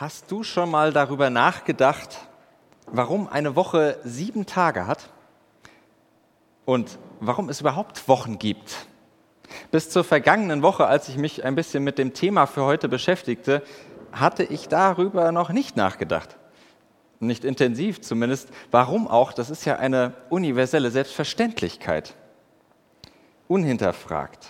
Hast du schon mal darüber nachgedacht, warum eine Woche sieben Tage hat und warum es überhaupt Wochen gibt? Bis zur vergangenen Woche, als ich mich ein bisschen mit dem Thema für heute beschäftigte, hatte ich darüber noch nicht nachgedacht. Nicht intensiv zumindest. Warum auch? Das ist ja eine universelle Selbstverständlichkeit. Unhinterfragt.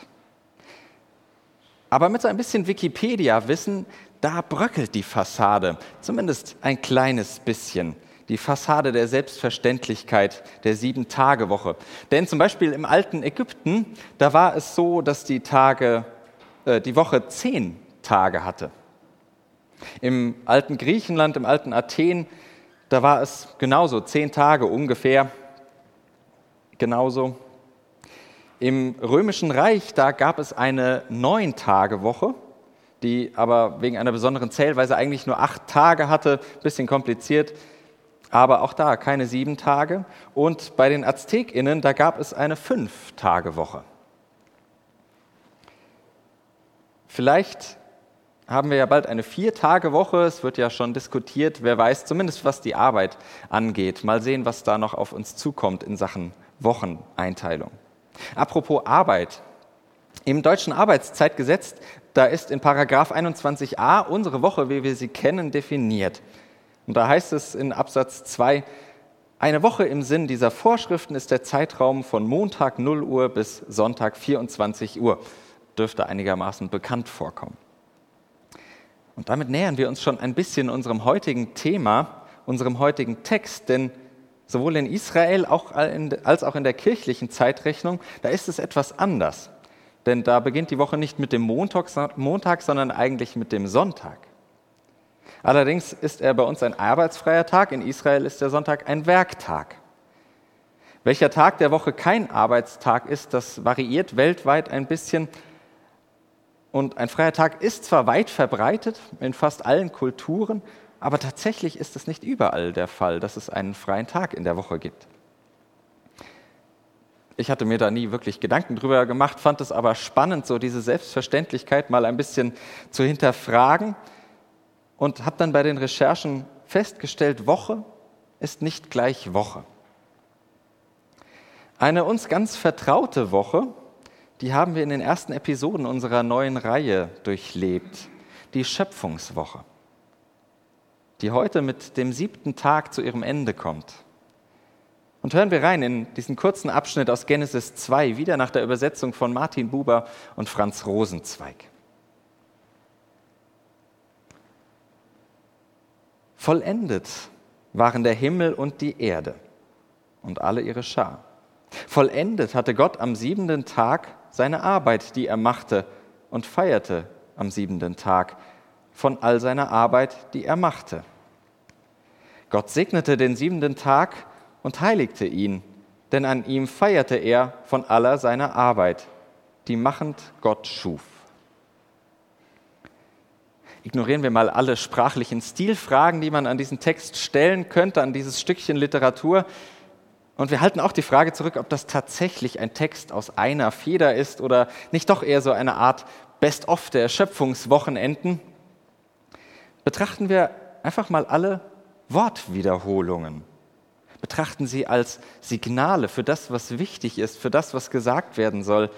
Aber mit so ein bisschen Wikipedia-Wissen da bröckelt die Fassade, zumindest ein kleines bisschen. Die Fassade der Selbstverständlichkeit der Sieben-Tage-Woche. Denn zum Beispiel im alten Ägypten, da war es so, dass die, Tage, äh, die Woche zehn Tage hatte. Im alten Griechenland, im alten Athen, da war es genauso, zehn Tage ungefähr. Genauso. Im Römischen Reich, da gab es eine Neun-Tage-Woche die aber wegen einer besonderen Zählweise eigentlich nur acht Tage hatte, bisschen kompliziert, aber auch da keine sieben Tage. Und bei den AztekInnen, da gab es eine Fünf-Tage-Woche. Vielleicht haben wir ja bald eine Vier-Tage-Woche. Es wird ja schon diskutiert, wer weiß, zumindest was die Arbeit angeht. Mal sehen, was da noch auf uns zukommt in Sachen Wocheneinteilung. Apropos Arbeit. Im deutschen Arbeitszeitgesetz da ist in Paragraph 21a unsere Woche, wie wir sie kennen, definiert. Und da heißt es in Absatz 2, eine Woche im Sinn dieser Vorschriften ist der Zeitraum von Montag 0 Uhr bis Sonntag 24 Uhr. Dürfte einigermaßen bekannt vorkommen. Und damit nähern wir uns schon ein bisschen unserem heutigen Thema, unserem heutigen Text, denn sowohl in Israel als auch in der kirchlichen Zeitrechnung, da ist es etwas anders denn da beginnt die Woche nicht mit dem Montag, sondern eigentlich mit dem Sonntag. Allerdings ist er bei uns ein arbeitsfreier Tag, in Israel ist der Sonntag ein Werktag. Welcher Tag der Woche kein Arbeitstag ist, das variiert weltweit ein bisschen. Und ein freier Tag ist zwar weit verbreitet in fast allen Kulturen, aber tatsächlich ist es nicht überall der Fall, dass es einen freien Tag in der Woche gibt. Ich hatte mir da nie wirklich Gedanken drüber gemacht, fand es aber spannend, so diese Selbstverständlichkeit mal ein bisschen zu hinterfragen und habe dann bei den Recherchen festgestellt, Woche ist nicht gleich Woche. Eine uns ganz vertraute Woche, die haben wir in den ersten Episoden unserer neuen Reihe durchlebt, die Schöpfungswoche, die heute mit dem siebten Tag zu ihrem Ende kommt. Und hören wir rein in diesen kurzen Abschnitt aus Genesis 2, wieder nach der Übersetzung von Martin Buber und Franz Rosenzweig. Vollendet waren der Himmel und die Erde und alle ihre Schar. Vollendet hatte Gott am siebenten Tag seine Arbeit, die er machte, und feierte am siebenten Tag von all seiner Arbeit, die er machte. Gott segnete den siebenten Tag und heiligte ihn, denn an ihm feierte er von aller seiner Arbeit, die machend Gott schuf. Ignorieren wir mal alle sprachlichen Stilfragen, die man an diesen Text stellen könnte, an dieses Stückchen Literatur. Und wir halten auch die Frage zurück, ob das tatsächlich ein Text aus einer Feder ist oder nicht doch eher so eine Art Best-of der Schöpfungswochenenden. Betrachten wir einfach mal alle Wortwiederholungen betrachten sie als Signale für das, was wichtig ist, für das, was gesagt werden soll,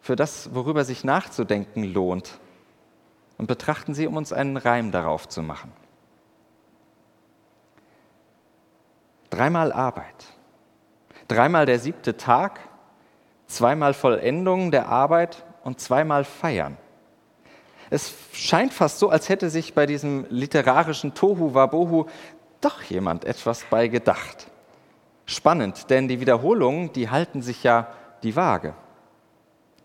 für das, worüber sich nachzudenken lohnt. Und betrachten sie, um uns einen Reim darauf zu machen. Dreimal Arbeit, dreimal der siebte Tag, zweimal Vollendung der Arbeit und zweimal Feiern. Es scheint fast so, als hätte sich bei diesem literarischen Tohu Wabohu doch jemand etwas bei gedacht. Spannend, denn die Wiederholungen, die halten sich ja die Waage.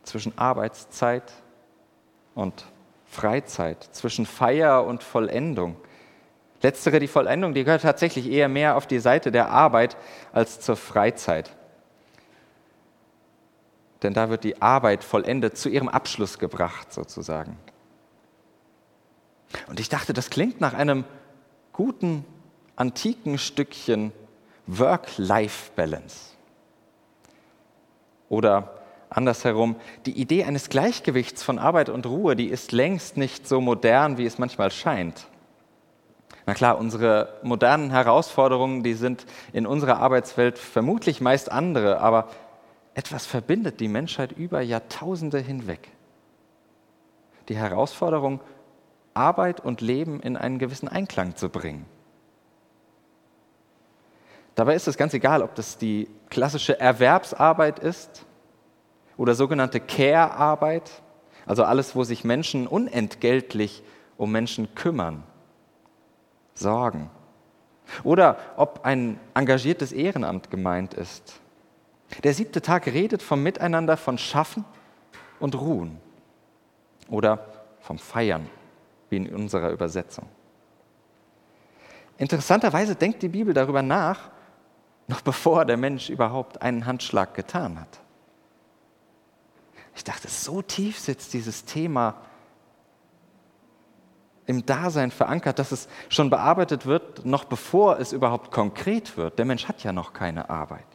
zwischen Arbeitszeit und Freizeit, zwischen Feier und Vollendung. Letztere, die Vollendung, die gehört tatsächlich eher mehr auf die Seite der Arbeit als zur Freizeit. Denn da wird die Arbeit vollendet, zu ihrem Abschluss gebracht sozusagen. Und ich dachte, das klingt nach einem guten, antiken Stückchen Work-Life-Balance. Oder andersherum, die Idee eines Gleichgewichts von Arbeit und Ruhe, die ist längst nicht so modern, wie es manchmal scheint. Na klar, unsere modernen Herausforderungen, die sind in unserer Arbeitswelt vermutlich meist andere, aber etwas verbindet die Menschheit über Jahrtausende hinweg. Die Herausforderung, Arbeit und Leben in einen gewissen Einklang zu bringen. Dabei ist es ganz egal, ob das die klassische Erwerbsarbeit ist oder sogenannte Care-Arbeit, also alles, wo sich Menschen unentgeltlich um Menschen kümmern, sorgen. Oder ob ein engagiertes Ehrenamt gemeint ist. Der siebte Tag redet vom Miteinander von Schaffen und Ruhen oder vom Feiern, wie in unserer Übersetzung. Interessanterweise denkt die Bibel darüber nach, noch bevor der Mensch überhaupt einen Handschlag getan hat. Ich dachte, so tief sitzt dieses Thema im Dasein verankert, dass es schon bearbeitet wird, noch bevor es überhaupt konkret wird. Der Mensch hat ja noch keine Arbeit.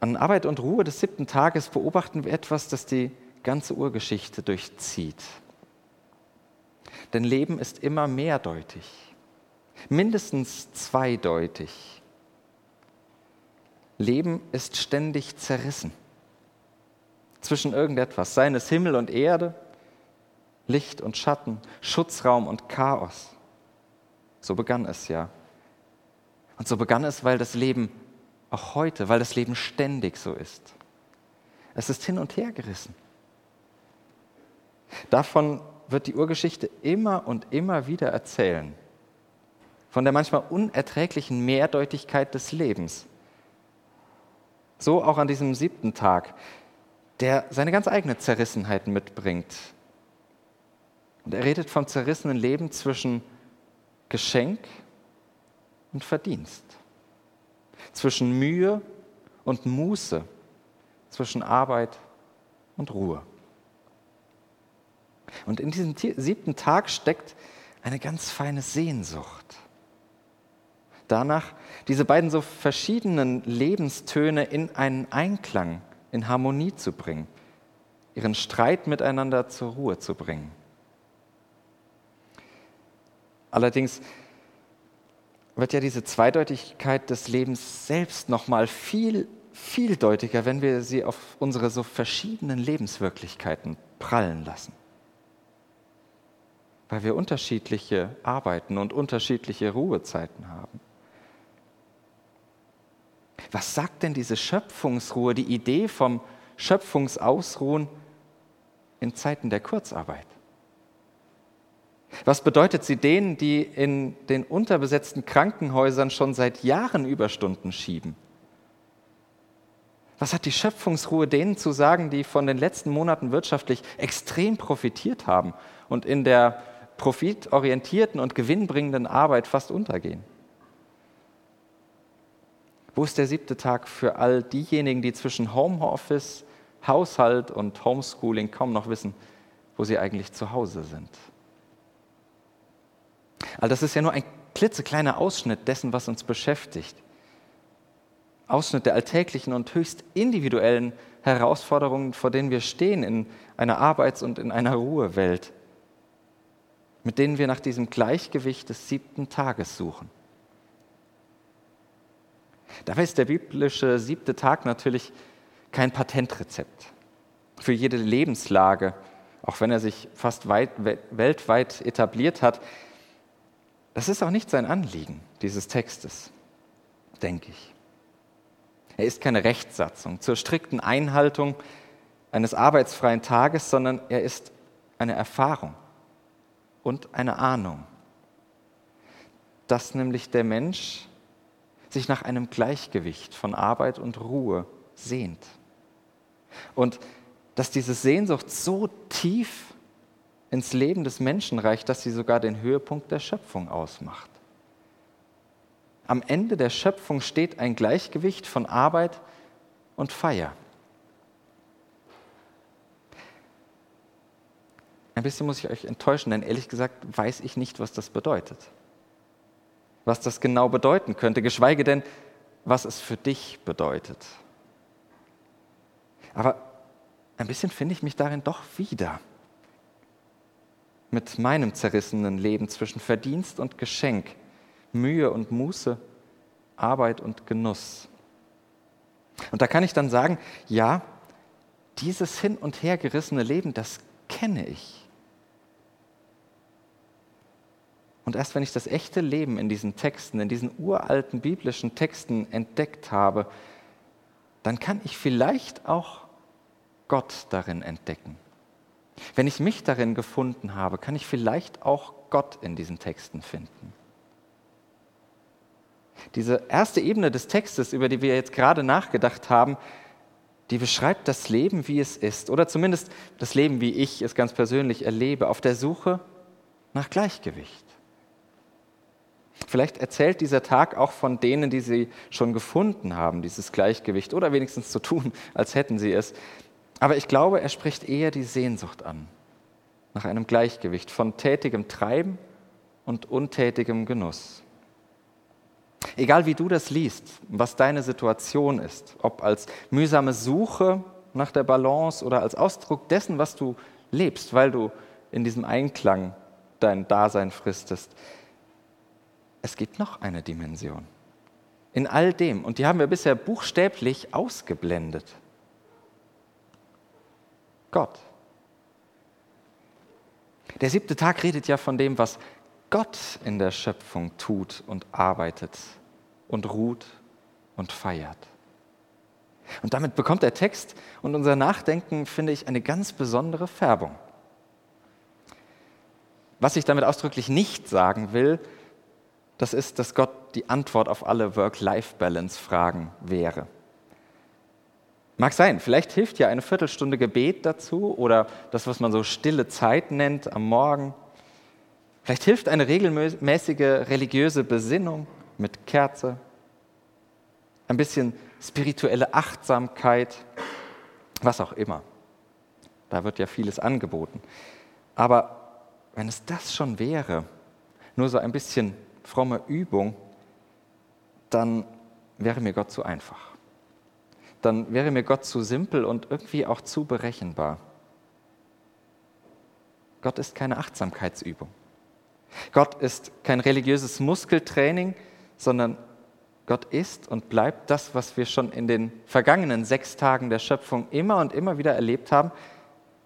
An Arbeit und Ruhe des siebten Tages beobachten wir etwas, das die ganze Urgeschichte durchzieht. Denn Leben ist immer mehrdeutig mindestens zweideutig. Leben ist ständig zerrissen zwischen irgendetwas, seien es Himmel und Erde, Licht und Schatten, Schutzraum und Chaos. So begann es ja. Und so begann es, weil das Leben auch heute, weil das Leben ständig so ist. Es ist hin und her gerissen. Davon wird die Urgeschichte immer und immer wieder erzählen von der manchmal unerträglichen Mehrdeutigkeit des Lebens. So auch an diesem siebten Tag, der seine ganz eigene Zerrissenheit mitbringt. Und er redet vom zerrissenen Leben zwischen Geschenk und Verdienst, zwischen Mühe und Muße, zwischen Arbeit und Ruhe. Und in diesem siebten Tag steckt eine ganz feine Sehnsucht danach, diese beiden so verschiedenen Lebenstöne in einen Einklang, in Harmonie zu bringen, ihren Streit miteinander zur Ruhe zu bringen. Allerdings wird ja diese Zweideutigkeit des Lebens selbst noch mal viel vieldeutiger, wenn wir sie auf unsere so verschiedenen Lebenswirklichkeiten prallen lassen. Weil wir unterschiedliche Arbeiten und unterschiedliche Ruhezeiten haben. Was sagt denn diese Schöpfungsruhe, die Idee vom Schöpfungsausruhen in Zeiten der Kurzarbeit? Was bedeutet sie denen, die in den unterbesetzten Krankenhäusern schon seit Jahren Überstunden schieben? Was hat die Schöpfungsruhe denen zu sagen, die von den letzten Monaten wirtschaftlich extrem profitiert haben und in der profitorientierten und gewinnbringenden Arbeit fast untergehen? Wo ist der siebte Tag für all diejenigen, die zwischen Homeoffice, Haushalt und Homeschooling kaum noch wissen, wo sie eigentlich zu Hause sind? All das ist ja nur ein klitzekleiner Ausschnitt dessen, was uns beschäftigt. Ausschnitt der alltäglichen und höchst individuellen Herausforderungen, vor denen wir stehen in einer Arbeits- und in einer Ruhewelt, mit denen wir nach diesem Gleichgewicht des siebten Tages suchen. Dabei ist der biblische siebte Tag natürlich kein Patentrezept für jede Lebenslage, auch wenn er sich fast weit, weltweit etabliert hat. Das ist auch nicht sein Anliegen dieses Textes, denke ich. Er ist keine Rechtssatzung zur strikten Einhaltung eines arbeitsfreien Tages, sondern er ist eine Erfahrung und eine Ahnung, dass nämlich der Mensch sich nach einem Gleichgewicht von Arbeit und Ruhe sehnt. Und dass diese Sehnsucht so tief ins Leben des Menschen reicht, dass sie sogar den Höhepunkt der Schöpfung ausmacht. Am Ende der Schöpfung steht ein Gleichgewicht von Arbeit und Feier. Ein bisschen muss ich euch enttäuschen, denn ehrlich gesagt weiß ich nicht, was das bedeutet. Was das genau bedeuten könnte, geschweige denn, was es für dich bedeutet. Aber ein bisschen finde ich mich darin doch wieder. Mit meinem zerrissenen Leben zwischen Verdienst und Geschenk, Mühe und Muße, Arbeit und Genuss. Und da kann ich dann sagen, ja, dieses hin und her gerissene Leben, das kenne ich. Und erst wenn ich das echte Leben in diesen Texten, in diesen uralten biblischen Texten entdeckt habe, dann kann ich vielleicht auch Gott darin entdecken. Wenn ich mich darin gefunden habe, kann ich vielleicht auch Gott in diesen Texten finden. Diese erste Ebene des Textes, über die wir jetzt gerade nachgedacht haben, die beschreibt das Leben, wie es ist, oder zumindest das Leben, wie ich es ganz persönlich erlebe, auf der Suche nach Gleichgewicht. Vielleicht erzählt dieser Tag auch von denen, die sie schon gefunden haben, dieses Gleichgewicht, oder wenigstens zu tun, als hätten sie es. Aber ich glaube, er spricht eher die Sehnsucht an, nach einem Gleichgewicht von tätigem Treiben und untätigem Genuss. Egal wie du das liest, was deine Situation ist, ob als mühsame Suche nach der Balance oder als Ausdruck dessen, was du lebst, weil du in diesem Einklang dein Dasein fristest, es gibt noch eine Dimension. In all dem, und die haben wir bisher buchstäblich ausgeblendet. Gott. Der siebte Tag redet ja von dem, was Gott in der Schöpfung tut und arbeitet und ruht und feiert. Und damit bekommt der Text und unser Nachdenken, finde ich, eine ganz besondere Färbung. Was ich damit ausdrücklich nicht sagen will, das ist, dass Gott die Antwort auf alle Work-Life-Balance-Fragen wäre. Mag sein, vielleicht hilft ja eine Viertelstunde Gebet dazu oder das, was man so stille Zeit nennt am Morgen Vielleicht hilft eine regelmäßige religiöse Besinnung mit Kerze, ein bisschen spirituelle Achtsamkeit, was auch immer. Da wird ja vieles angeboten. Aber wenn es das schon wäre, nur so ein bisschen fromme Übung, dann wäre mir Gott zu einfach. Dann wäre mir Gott zu simpel und irgendwie auch zu berechenbar. Gott ist keine Achtsamkeitsübung. Gott ist kein religiöses Muskeltraining, sondern Gott ist und bleibt das, was wir schon in den vergangenen sechs Tagen der Schöpfung immer und immer wieder erlebt haben.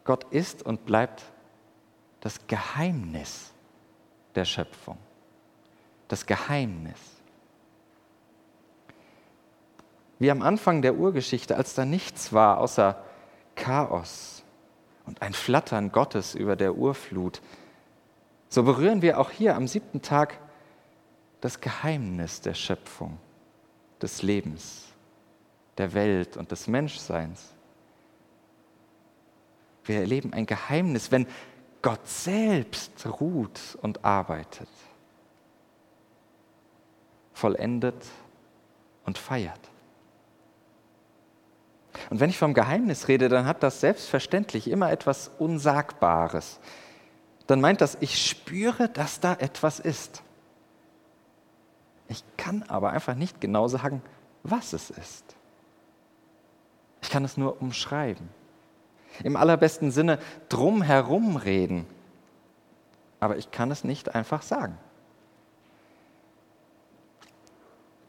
Gott ist und bleibt das Geheimnis der Schöpfung. Das Geheimnis. Wie am Anfang der Urgeschichte, als da nichts war außer Chaos und ein Flattern Gottes über der Urflut, so berühren wir auch hier am siebten Tag das Geheimnis der Schöpfung, des Lebens, der Welt und des Menschseins. Wir erleben ein Geheimnis, wenn Gott selbst ruht und arbeitet, vollendet und feiert. Und wenn ich vom Geheimnis rede, dann hat das selbstverständlich immer etwas Unsagbares, dann meint das, ich spüre, dass da etwas ist. Ich kann aber einfach nicht genau sagen, was es ist. Ich kann es nur umschreiben. Im allerbesten Sinne drumherum reden. Aber ich kann es nicht einfach sagen.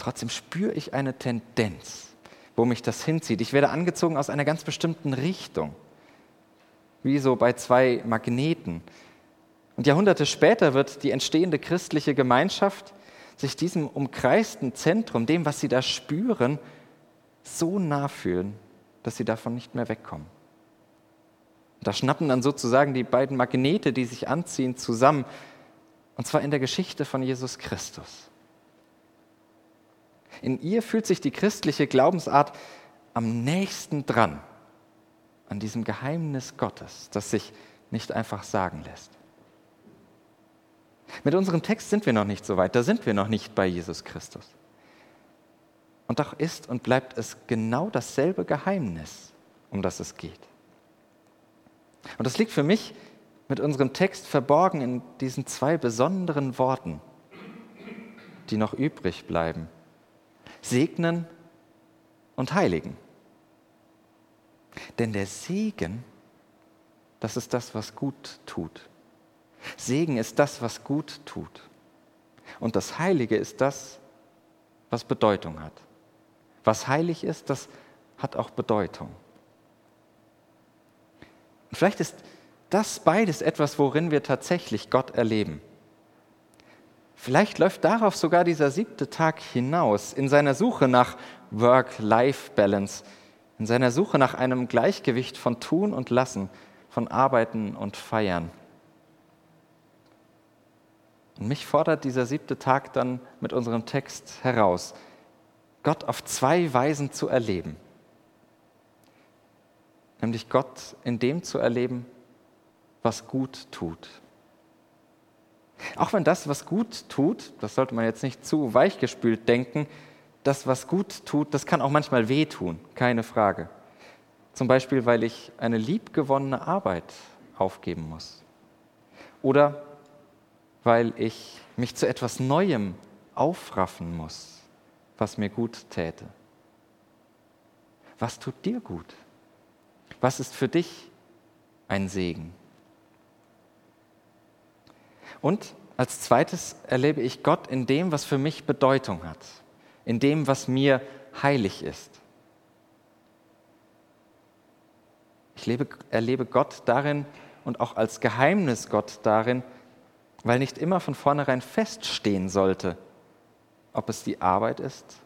Trotzdem spüre ich eine Tendenz, wo mich das hinzieht. Ich werde angezogen aus einer ganz bestimmten Richtung. Wie so bei zwei Magneten. Und Jahrhunderte später wird die entstehende christliche Gemeinschaft sich diesem umkreisten Zentrum, dem, was sie da spüren, so nah fühlen, dass sie davon nicht mehr wegkommen. da schnappen dann sozusagen die beiden Magnete, die sich anziehen, zusammen, und zwar in der Geschichte von Jesus Christus. In ihr fühlt sich die christliche Glaubensart am nächsten dran an diesem Geheimnis Gottes, das sich nicht einfach sagen lässt. Mit unserem Text sind wir noch nicht so weit, da sind wir noch nicht bei Jesus Christus. Und doch ist und bleibt es genau dasselbe Geheimnis, um das es geht. Und das liegt für mich mit unserem Text verborgen in diesen zwei besonderen Worten, die noch übrig bleiben. Segnen und heiligen. Denn der Segen, das ist das, was gut tut. Segen ist das, was gut tut. Und das Heilige ist das, was Bedeutung hat. Was heilig ist, das hat auch Bedeutung. Und vielleicht ist das beides etwas, worin wir tatsächlich Gott erleben. Vielleicht läuft darauf sogar dieser siebte Tag hinaus, in seiner Suche nach Work-Life-Balance, in seiner Suche nach einem Gleichgewicht von Tun und Lassen, von Arbeiten und Feiern. Und mich fordert dieser siebte Tag dann mit unserem Text heraus, Gott auf zwei Weisen zu erleben. Nämlich Gott in dem zu erleben, was gut tut. Auch wenn das, was gut tut, das sollte man jetzt nicht zu weichgespült denken, das, was gut tut, das kann auch manchmal wehtun, keine Frage. Zum Beispiel, weil ich eine liebgewonnene Arbeit aufgeben muss. Oder weil ich mich zu etwas Neuem aufraffen muss, was mir gut täte. Was tut dir gut? Was ist für dich ein Segen? Und als zweites erlebe ich Gott in dem, was für mich Bedeutung hat, in dem, was mir heilig ist. Ich lebe, erlebe Gott darin und auch als Geheimnis Gott darin, weil nicht immer von vornherein feststehen sollte, ob es die Arbeit ist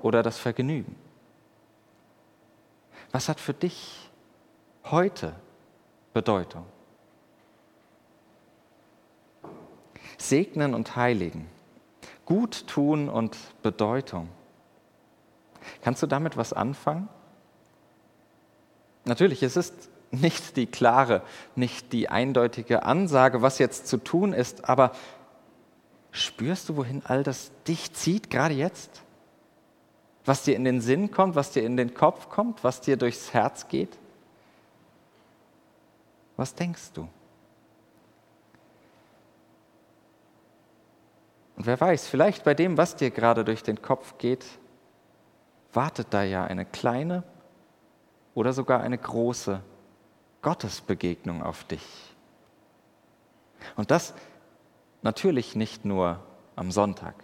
oder das Vergnügen. Was hat für dich heute Bedeutung? Segnen und heiligen, gut tun und Bedeutung. Kannst du damit was anfangen? Natürlich, es ist nicht die klare, nicht die eindeutige Ansage, was jetzt zu tun ist, aber spürst du, wohin all das dich zieht, gerade jetzt? Was dir in den Sinn kommt, was dir in den Kopf kommt, was dir durchs Herz geht? Was denkst du? Und wer weiß, vielleicht bei dem, was dir gerade durch den Kopf geht, wartet da ja eine kleine oder sogar eine große Gottesbegegnung auf dich. Und das natürlich nicht nur am Sonntag.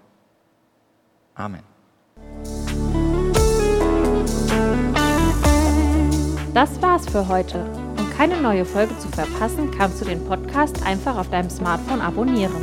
Amen. Das war's für heute. Um keine neue Folge zu verpassen, kannst du den Podcast einfach auf deinem Smartphone abonnieren.